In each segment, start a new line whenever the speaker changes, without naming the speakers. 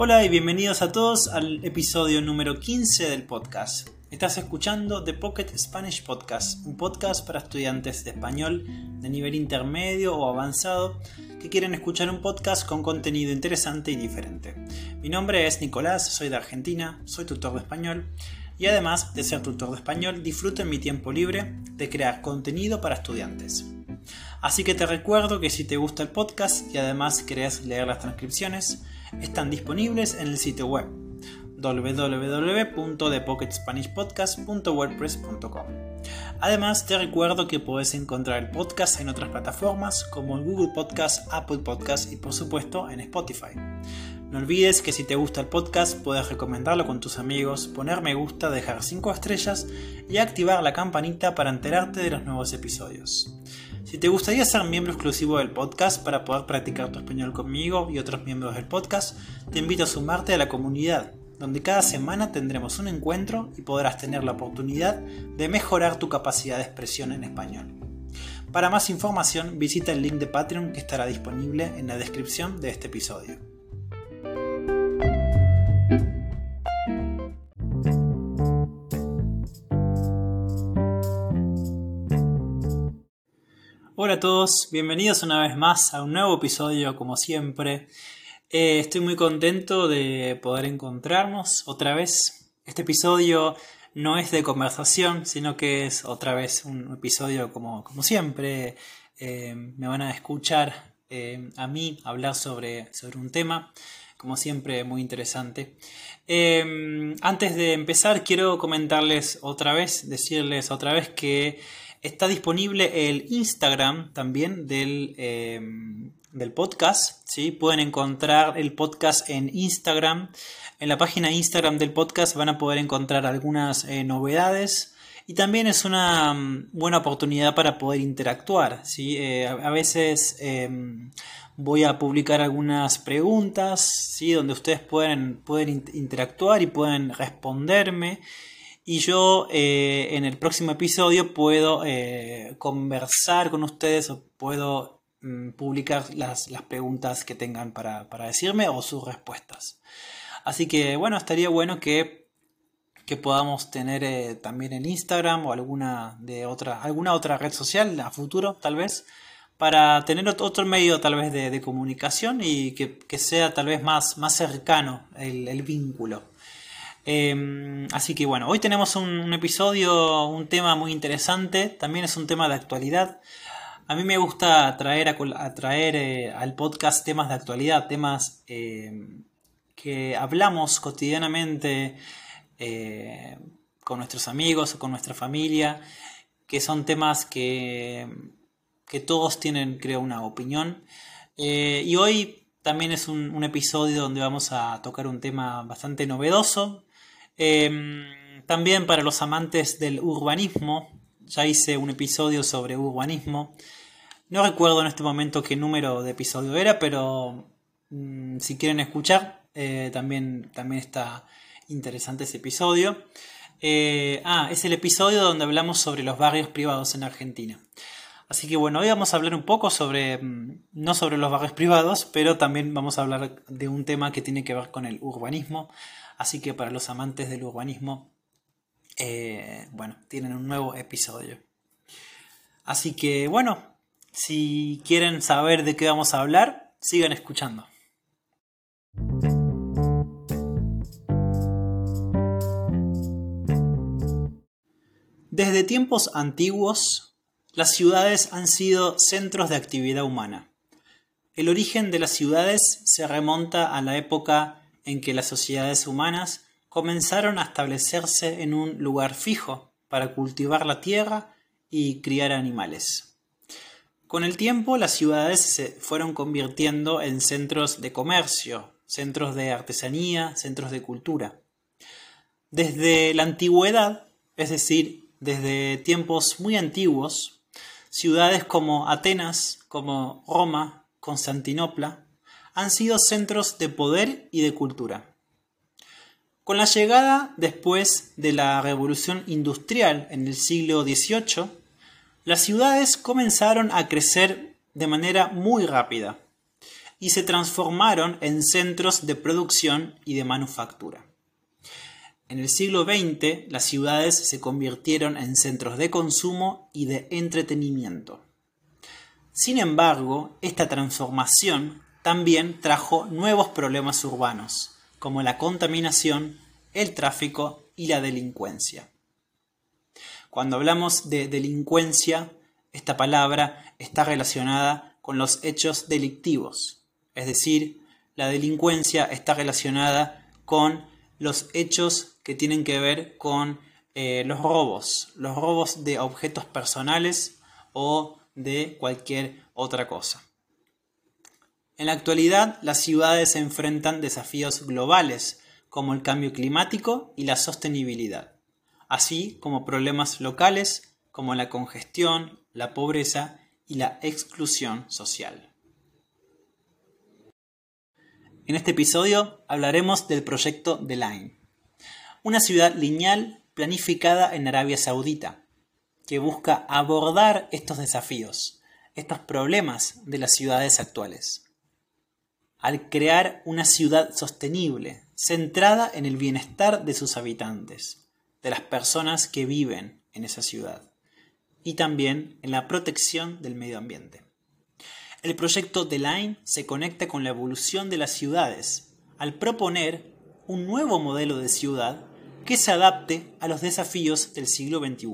Hola y bienvenidos a todos al episodio número 15 del podcast. Estás escuchando The Pocket Spanish Podcast, un podcast para estudiantes de español de nivel intermedio o avanzado que quieren escuchar un podcast con contenido interesante y diferente. Mi nombre es Nicolás, soy de Argentina, soy tutor de español y además de ser tutor de español disfruto en mi tiempo libre de crear contenido para estudiantes. Así que te recuerdo que si te gusta el podcast y además querés leer las transcripciones, están disponibles en el sitio web www.thepocketspanishpodcast.wordpress.com. Además, te recuerdo que puedes encontrar el podcast en otras plataformas como en Google Podcast, Apple Podcast y por supuesto en Spotify. No olvides que si te gusta el podcast puedes recomendarlo con tus amigos, poner me gusta, dejar 5 estrellas y activar la campanita para enterarte de los nuevos episodios. Si te gustaría ser miembro exclusivo del podcast para poder practicar tu español conmigo y otros miembros del podcast, te invito a sumarte a la comunidad, donde cada semana tendremos un encuentro y podrás tener la oportunidad de mejorar tu capacidad de expresión en español. Para más información visita el link de Patreon que estará disponible en la descripción de este episodio. Hola a todos, bienvenidos una vez más a un nuevo episodio como siempre. Eh, estoy muy contento de poder encontrarnos otra vez. Este episodio no es de conversación, sino que es otra vez un episodio como, como siempre. Eh, me van a escuchar eh, a mí hablar sobre, sobre un tema, como siempre muy interesante. antes de empezar, quiero comentarles otra vez, decirles otra vez que Está disponible el Instagram también del, eh, del podcast. ¿sí? Pueden encontrar el podcast en Instagram. En la página Instagram del podcast van a poder encontrar algunas eh, novedades. Y también es una mm, buena oportunidad para poder interactuar. ¿sí? Eh, a, veces em, voy a publicar algunas preguntas ¿sí? donde ustedes pueden, pueden interactuar y pueden responderme y yo eh, en el próximo episodio puedo eh, conversar con ustedes o puedo mm, publicar las, preguntas que tengan para, decirme o sus respuestas. Así que bueno, estaría bueno que, que podamos tener eh, también el Instagram o alguna, de otra, alguna otra red social a futuro tal vez para tener otro medio tal vez de, comunicación y que, sea tal vez más, más cercano el vínculo. Em, así que bueno, hoy tenemos un, episodio, un tema muy interesante, también es un tema de actualidad. A mí me gusta traer, a, traer eh, al podcast temas de actualidad, temas em, que hablamos cotidianamente eh, con nuestros amigos o con nuestra familia, que son temas que, que todos tienen, creo, una opinión. Eh, y hoy también es un, episodio donde vamos a tocar un tema bastante novedoso, Em, también para los amantes del urbanismo, ya hice un episodio sobre urbanismo. No recuerdo en este momento qué número de episodio era, pero mm, si quieren escuchar, eh, también, también está interesante ese episodio. Eh, ah, es el episodio donde hablamos sobre los barrios privados en Argentina. Así que bueno, hoy vamos a hablar un poco sobre, mm, no sobre los barrios privados, pero también vamos a hablar de un tema que tiene que ver con el urbanismo. Así que para los amantes del urbanismo, eh, bueno, tienen un nuevo episodio. Así que bueno, si quieren saber de qué vamos a hablar, sigan escuchando. Desde tiempos antiguos, las ciudades han sido centros de actividad humana. El origen de las ciudades se remonta a la época en que las sociedades humanas comenzaron a establecerse en un lugar fijo para cultivar la tierra y criar animales. Con el tiempo las ciudades se fueron convirtiendo en centros de comercio, centros de artesanía, centros de cultura. Desde la antigüedad, es decir, desde tiempos muy antiguos, ciudades como Atenas, como Roma, Constantinopla, han sido centros de poder y de cultura. Con la llegada después de la revolución industrial en el siglo XVIII, las ciudades comenzaron a crecer de manera muy rápida. y se transformaron en centros de producción y de manufactura. En el siglo XX, las ciudades se convirtieron en centros de consumo y de entretenimiento. Sin embargo, esta transformación también trajo nuevos problemas urbanos, como la contaminación, el tráfico y la delincuencia. Cuando hablamos de delincuencia, esta palabra está relacionada con los hechos delictivos, es decir, la delincuencia está relacionada con los hechos que tienen que ver con eh, los robos, los robos de objetos personales o de cualquier otra cosa. En la actualidad, las ciudades se enfrentan desafíos globales como el cambio climático y la sostenibilidad, así como problemas locales como la congestión, la pobreza y la exclusión social. En este episodio hablaremos del proyecto The Line, una ciudad lineal planificada en Arabia Saudita, que busca abordar estos desafíos, estos problemas de las ciudades actuales al crear una ciudad sostenible, centrada en el bienestar de sus habitantes, de las personas que viven en esa ciudad, y también en la protección del medio ambiente. El proyecto The Line se conecta con la evolución de las ciudades, al proponer un nuevo modelo de ciudad que se adapte a los desafíos del siglo XXI.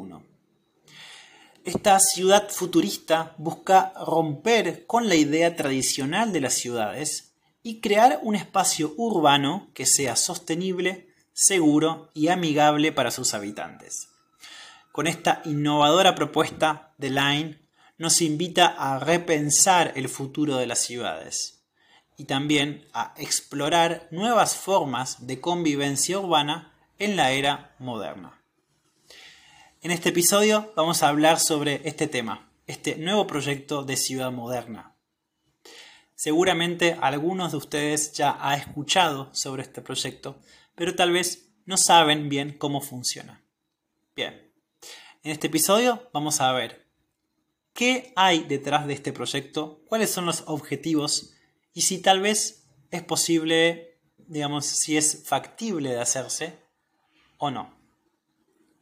Esta ciudad futurista busca romper con la idea tradicional de las ciudades y crear un espacio urbano que sea sostenible, seguro y amigable para sus habitantes. Con esta innovadora propuesta de Line nos invita a repensar el futuro de las ciudades y también a explorar nuevas formas de convivencia urbana en la era moderna. En este episodio vamos a hablar sobre este tema, este nuevo proyecto de ciudad moderna, Seguramente algunos de ustedes ya han escuchado sobre este proyecto, pero tal vez no saben bien cómo funciona. Bien, en este episodio vamos a ver qué hay detrás de este proyecto, cuáles son los objetivos y si tal vez es posible, digamos, si es factible de hacerse o no.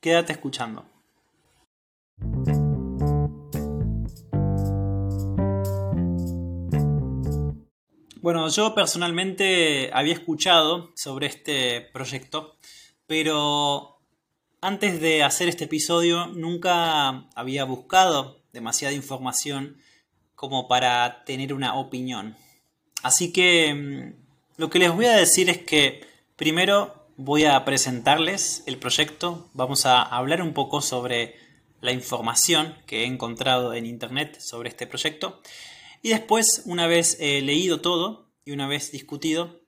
Quédate escuchando. Bueno, yo personalmente había escuchado sobre este proyecto, pero antes de hacer este episodio nunca había buscado demasiada información como para tener una opinión. Así que mm, lo que les voy a decir es que primero voy a presentarles el proyecto, vamos a hablar un poco sobre la información que he encontrado en internet sobre este proyecto y después, una vez eh, leído todo y una vez discutido,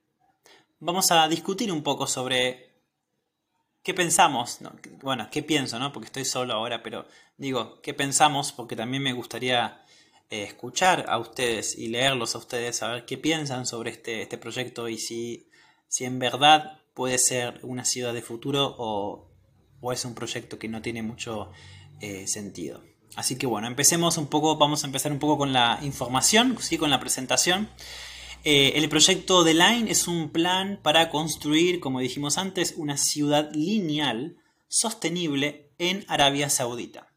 vamos a discutir un poco sobre qué pensamos. Bueno, qué pienso, ¿no? Porque estoy solo ahora, pero digo, qué pensamos, porque también me gustaría eh, escuchar a ustedes y leerlos a ustedes, saber qué piensan sobre este, este proyecto y si, si en verdad puede ser una ciudad de futuro o, o es un proyecto que no tiene mucho eh, sentido. Así que bueno, empecemos un poco, vamos a empezar un poco con la información, ¿sí? con la presentación. Eh, el proyecto de Line es un plan para construir, como dijimos antes, una ciudad lineal sostenible en Arabia Saudita.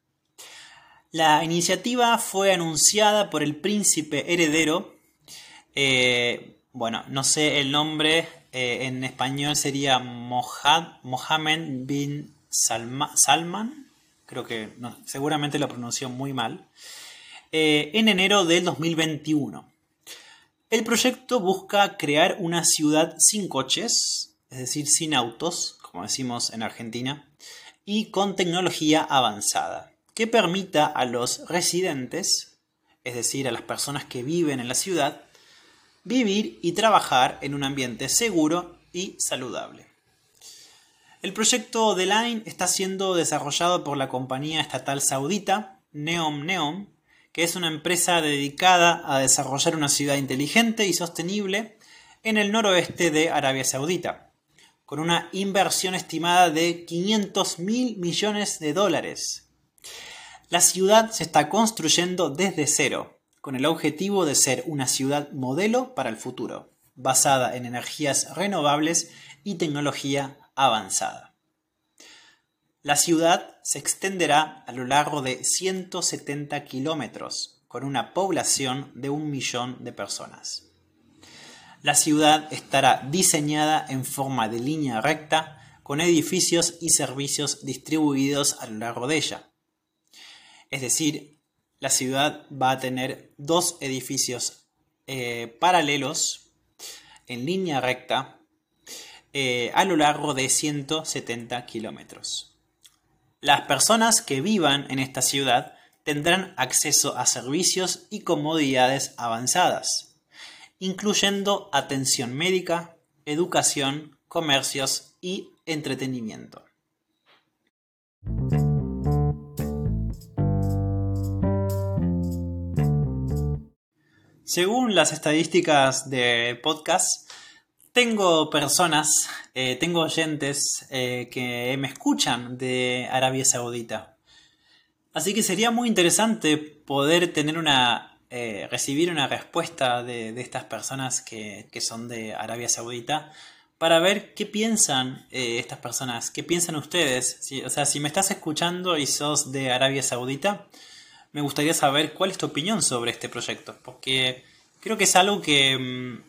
La iniciativa fue anunciada por el príncipe heredero, eh, bueno, no sé el nombre, eh, en español sería Mohammed bin Salman, creo que seguramente lo pronunció muy mal, eh, en enero del 2021. El proyecto busca crear una ciudad sin coches, es decir, sin autos, como decimos en Argentina, y con tecnología avanzada, que permita a los residentes, es decir, a las personas que viven en la ciudad, vivir y trabajar en un ambiente seguro y saludable. El proyecto The Line está siendo desarrollado por la compañía estatal saudita Neom Neom, que es una empresa dedicada a desarrollar una ciudad inteligente y sostenible en el noroeste de Arabia Saudita, con una inversión estimada de 500 mil millones de dólares. La ciudad se está construyendo desde cero, con el objetivo de ser una ciudad modelo para el futuro, basada en energías renovables y tecnología avanzada. La ciudad se extenderá a lo largo de 170 kilómetros, con una población de un millón de personas. La ciudad estará diseñada en forma de línea recta, con edificios y servicios distribuidos a lo largo de ella. Es decir, la ciudad va a tener dos edificios eh, paralelos en línea recta eh, a lo largo de 170 kilómetros. Las personas que vivan en esta ciudad tendrán acceso a servicios y comodidades avanzadas, incluyendo atención médica, educación, comercios y entretenimiento. Según las estadísticas de podcast, tengo personas, eh, tengo oyentes eh, que me escuchan de Arabia Saudita. Así que sería muy interesante poder tener una, eh, recibir una respuesta de, estas personas que, son de Arabia Saudita para ver qué piensan estas personas, qué piensan ustedes. o sea, si me estás escuchando y sos de Arabia Saudita, me gustaría saber cuál es tu opinión sobre este proyecto, porque creo que es algo que, mm,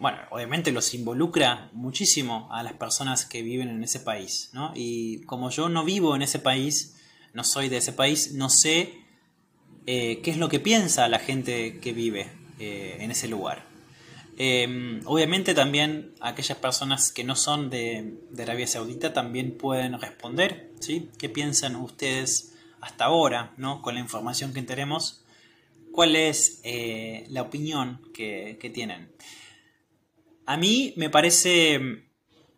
bueno, obviamente los involucra muchísimo a las personas que viven en ese país, ¿no? Y como yo no vivo en ese país, no soy de ese país, no sé eh, qué es lo que piensa la gente que vive eh, en ese lugar. Em, obviamente también aquellas personas que no son de, Arabia Saudita también pueden responder, ¿sí? ¿Qué piensan ustedes hasta ahora, ¿no? Con la información que tenemos, ¿cuál es eh, la opinión que, tienen? A mí me parece,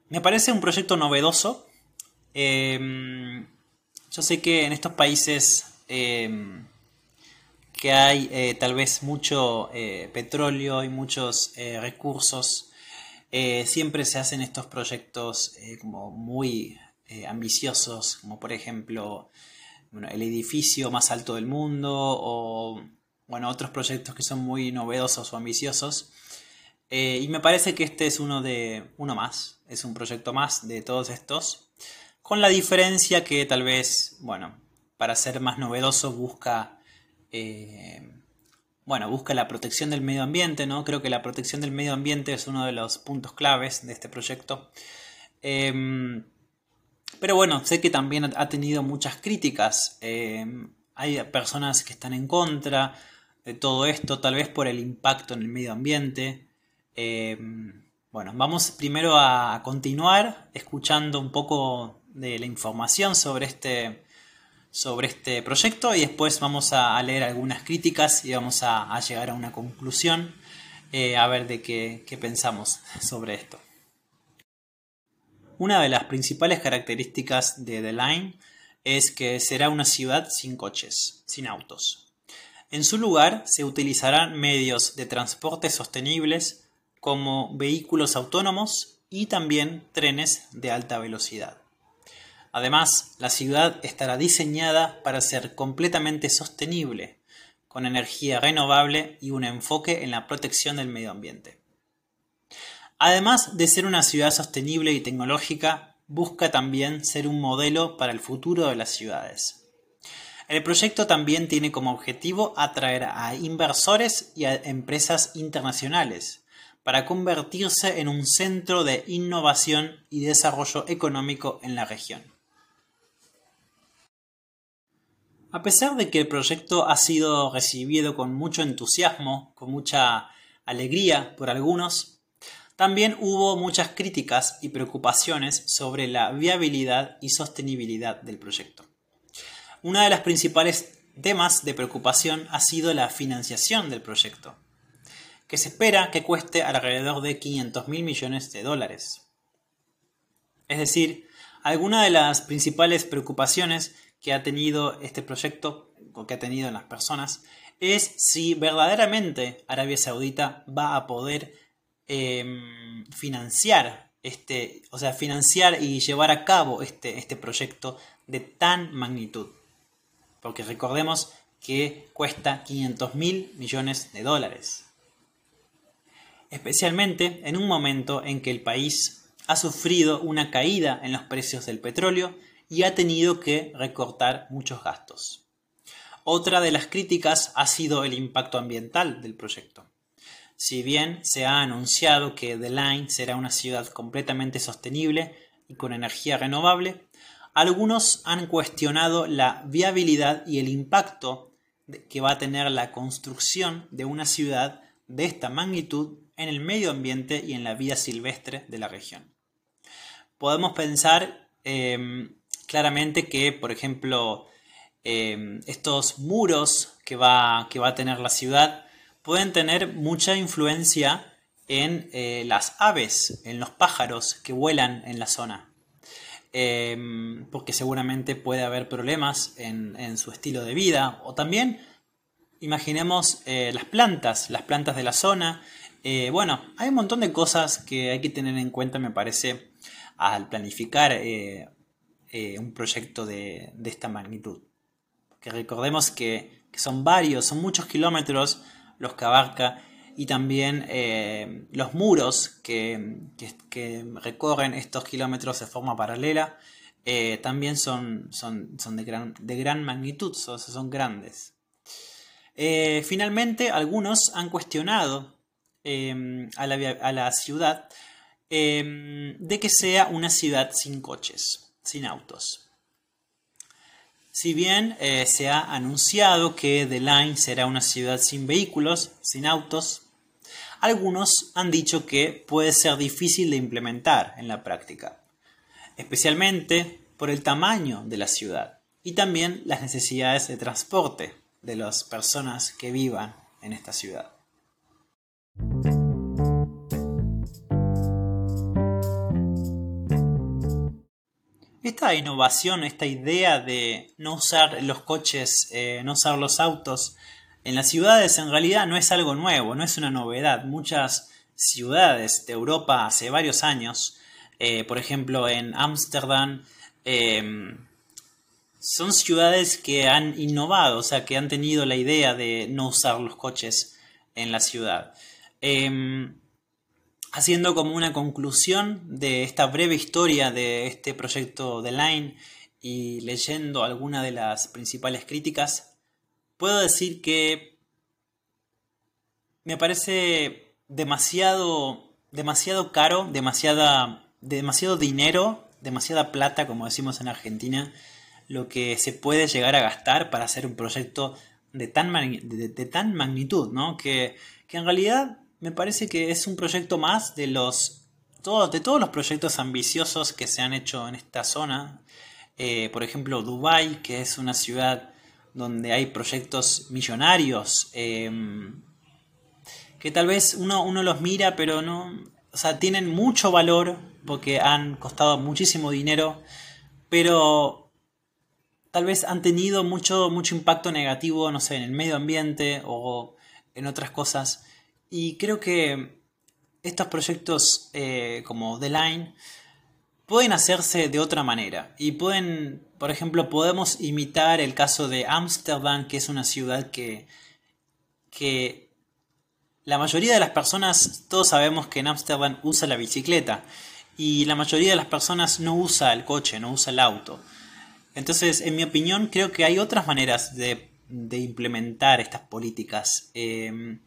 me parece un proyecto novedoso. Em, yo sé que en estos países em, que hay eh, tal vez mucho eh, petróleo y muchos recursos, siempre se hacen estos proyectos como muy ambiciosos, como por ejemplo el edificio más alto del mundo o bueno, otros proyectos que son muy novedosos o ambiciosos. Eh, y me parece que este es uno de uno más, es un proyecto más de todos estos, con la diferencia que tal vez, bueno, para ser más novedoso busca, eh, bueno, busca la protección del medio ambiente, ¿no? Creo que la protección del medio ambiente es uno de los puntos claves de este proyecto. Em, pero bueno, sé que también ha tenido muchas críticas. Em, hay personas que están en contra de todo esto, tal vez por el impacto en el medio ambiente. Eh, bueno, vamos primero a continuar escuchando un poco de la información sobre este, sobre este proyecto y después vamos a, leer algunas críticas y vamos a, llegar a una conclusión eh, a ver de qué, qué pensamos sobre esto. Una de las principales características de The Line es que será una ciudad sin coches, sin autos. En su lugar se utilizarán medios de transporte sostenibles como vehículos autónomos y también trenes de alta velocidad. Además, la ciudad estará diseñada para ser completamente sostenible, con energía renovable y un enfoque en la protección del medio ambiente. Además de ser una ciudad sostenible y tecnológica, busca también ser un modelo para el futuro de las ciudades. El proyecto también tiene como objetivo atraer a inversores y a empresas internacionales para convertirse en un centro de innovación y desarrollo económico en la región. A pesar de que el proyecto ha sido recibido con mucho entusiasmo, con mucha alegría por algunos, también hubo muchas críticas y preocupaciones sobre la viabilidad y sostenibilidad del proyecto. Una de las principales temas de preocupación ha sido la financiación del proyecto, que se espera que cueste alrededor de 500 mil millones de dólares. Es decir, alguna de las principales preocupaciones que ha tenido este proyecto, o que ha tenido en las personas, es si verdaderamente Arabia Saudita va a poder em, financiar este, o sea, financiar y llevar a cabo este, este proyecto de tan magnitud. Porque recordemos que cuesta 500 mil millones de dólares. Especialmente en un momento en que el país ha sufrido una caída en los precios del petróleo y ha tenido que recortar muchos gastos. Otra de las críticas ha sido el impacto ambiental del proyecto. Si bien se ha anunciado que The Line será una ciudad completamente sostenible y con energía renovable, algunos han cuestionado la viabilidad y el impacto que va a tener la construcción de una ciudad de esta magnitud en el medio ambiente y en la vida silvestre de la región. Podemos pensar em, claramente que, por ejemplo, em, estos muros que va, que va a tener la ciudad pueden tener mucha influencia en eh, las aves, en los pájaros que vuelan en la zona. Em, porque seguramente puede haber problemas en, su estilo de vida. O también imaginemos eh, las plantas, las plantas de la zona. Eh, bueno, hay un montón de cosas que hay que tener en cuenta, me parece, al planificar eh, un proyecto de, esta magnitud. Que recordemos que, son varios, son muchos kilómetros los que abarca y también eh, los muros que, recorren estos kilómetros de forma paralela eh, también son, son, son de, gran, de, gran, magnitud, son, grandes. Eh, finalmente, algunos han cuestionado a la, a, la, ciudad de que sea una ciudad sin coches, sin autos. Si bien se ha anunciado que The Line será una ciudad sin vehículos, sin autos, algunos han dicho que puede ser difícil de implementar en la práctica, especialmente por el tamaño de la ciudad y también las necesidades de transporte de las personas que vivan en esta ciudad. Esta innovación, esta idea de no usar los coches, eh, no usar los autos en las ciudades en realidad no es algo nuevo, no es una novedad. Muchas ciudades de Europa hace varios años, eh, por ejemplo en Ámsterdam, em, son ciudades que han innovado, o sea, que han tenido la idea de no usar los coches en la ciudad. Em, haciendo como una conclusión de esta breve historia de este proyecto de Line y leyendo algunas de las principales críticas, puedo decir que me parece demasiado, demasiado caro, demasiada, demasiado dinero, demasiada plata, como decimos en Argentina, lo que se puede llegar a gastar para hacer un proyecto de tan, tan magnitud, ¿no? Que, en realidad me parece que es un proyecto más de los de todos los proyectos ambiciosos que se han hecho en esta zona. Eh, por ejemplo, Dubai, que es una ciudad donde hay proyectos millonarios, em, que tal vez uno, uno los mira, pero no, o sea, tienen mucho valor porque han costado muchísimo dinero, pero tal vez han tenido mucho, mucho impacto negativo, no sé, en el medio ambiente o en otras cosas. Y creo que estos proyectos eh, como The Line pueden hacerse de otra manera y pueden, por ejemplo, podemos imitar el caso de Ámsterdam, que es una ciudad que, que la mayoría de las personas, todos sabemos que en Ámsterdam usa la bicicleta y la mayoría de las personas no usa el coche, no usa el auto. Entonces, en mi opinión, creo que hay otras maneras de, implementar estas políticas. Eh,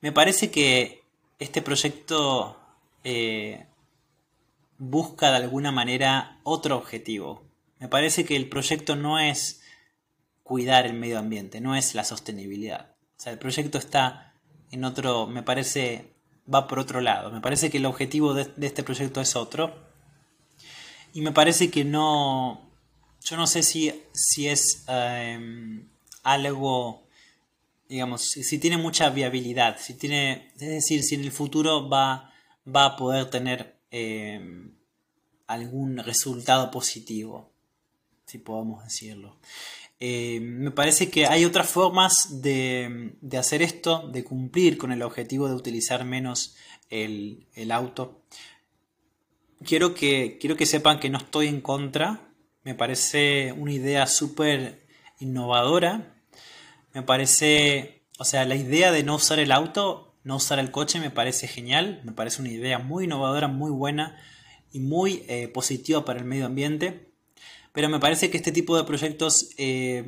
me parece que este proyecto eh, busca de alguna manera otro objetivo. Me parece que el proyecto no es cuidar el medio ambiente, no es la sostenibilidad. O sea, el proyecto está en otro, me parece, va por otro lado. Me parece que el objetivo de, este proyecto es otro. Y me parece que no, yo no sé si, si es em, algo, digamos, si, tiene mucha viabilidad, si tiene, es decir, si en el futuro va, va a poder tener Em, algún resultado positivo, si podemos decirlo. Em, me parece que hay otras formas de, hacer esto, de cumplir con el objetivo de utilizar menos el, auto. Quiero que, quiero que sepan que no estoy en contra, me parece una idea súper innovadora. Me parece, o sea, la idea de no usar el auto, no usar el coche me parece genial, me parece una idea muy innovadora, muy buena y muy eh, positiva para el medio ambiente. Pero me parece que este tipo de proyectos, eh,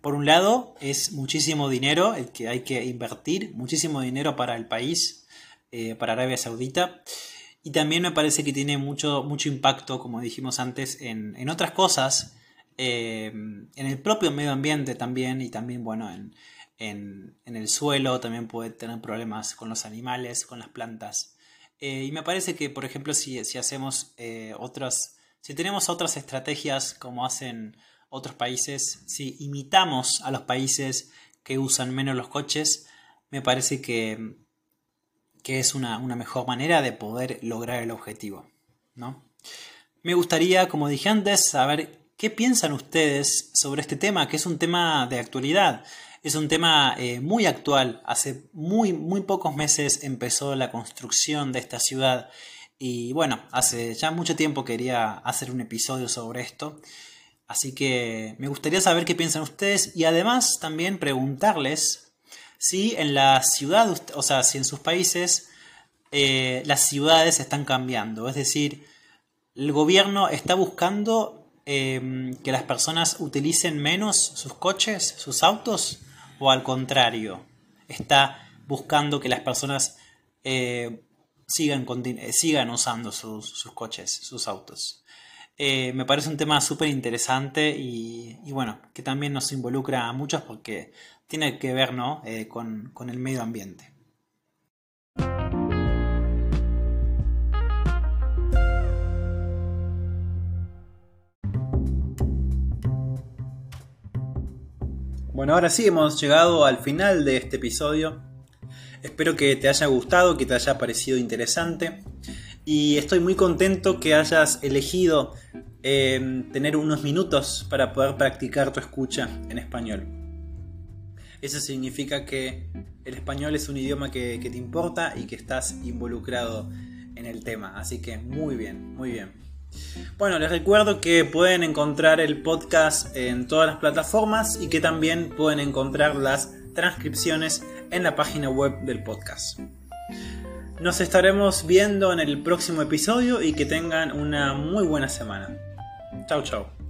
por un lado, es muchísimo dinero el que hay que invertir, muchísimo dinero para el país, eh, para Arabia Saudita. Y también me parece que tiene mucho, mucho impacto, como dijimos antes, en, otras cosas, en el propio medio ambiente también, y también, bueno, en, el suelo, también puede tener problemas con los animales, con las plantas. y me parece que, por ejemplo, si, si hacemos otras si tenemos otras estrategias como hacen otros países, si imitamos a los países que usan menos los coches, me parece que, que es una, mejor manera de poder lograr el objetivo. ¿no? Me gustaría, como dije antes, saber qué piensan ustedes sobre este tema, que es un tema de actualidad. Es un tema eh, muy actual. Hace muy, muy pocos meses empezó la construcción de esta ciudad y bueno, hace ya mucho tiempo quería hacer un episodio sobre esto. Así que me gustaría saber qué piensan ustedes y además también preguntarles si en la ciudad, o sea, si en sus países eh, las ciudades están cambiando. Es decir, el gobierno está buscando em, que las personas utilicen menos sus coches, sus autos, o al contrario, está buscando que las personas eh, sigan, eh, sigan usando sus, coches, sus autos. Eh, me parece un tema súper interesante y, bueno, que también nos involucra a muchos porque tiene que ver ¿no? Con, con el medio ambiente. Bueno, ahora sí hemos llegado al final de este episodio. Espero que te haya gustado, que te haya parecido interesante. Y estoy muy contento que hayas elegido eh, tener unos minutos para poder practicar tu escucha en español. Eso significa que el español es un idioma que, que te importa y que estás involucrado en el tema. Así que muy bien, muy bien. Bueno, les recuerdo que pueden encontrar el podcast en todas las plataformas y que también pueden encontrar las transcripciones en la página web del podcast. Nos estaremos viendo en el próximo episodio y que tengan una muy buena semana. Chao, chao.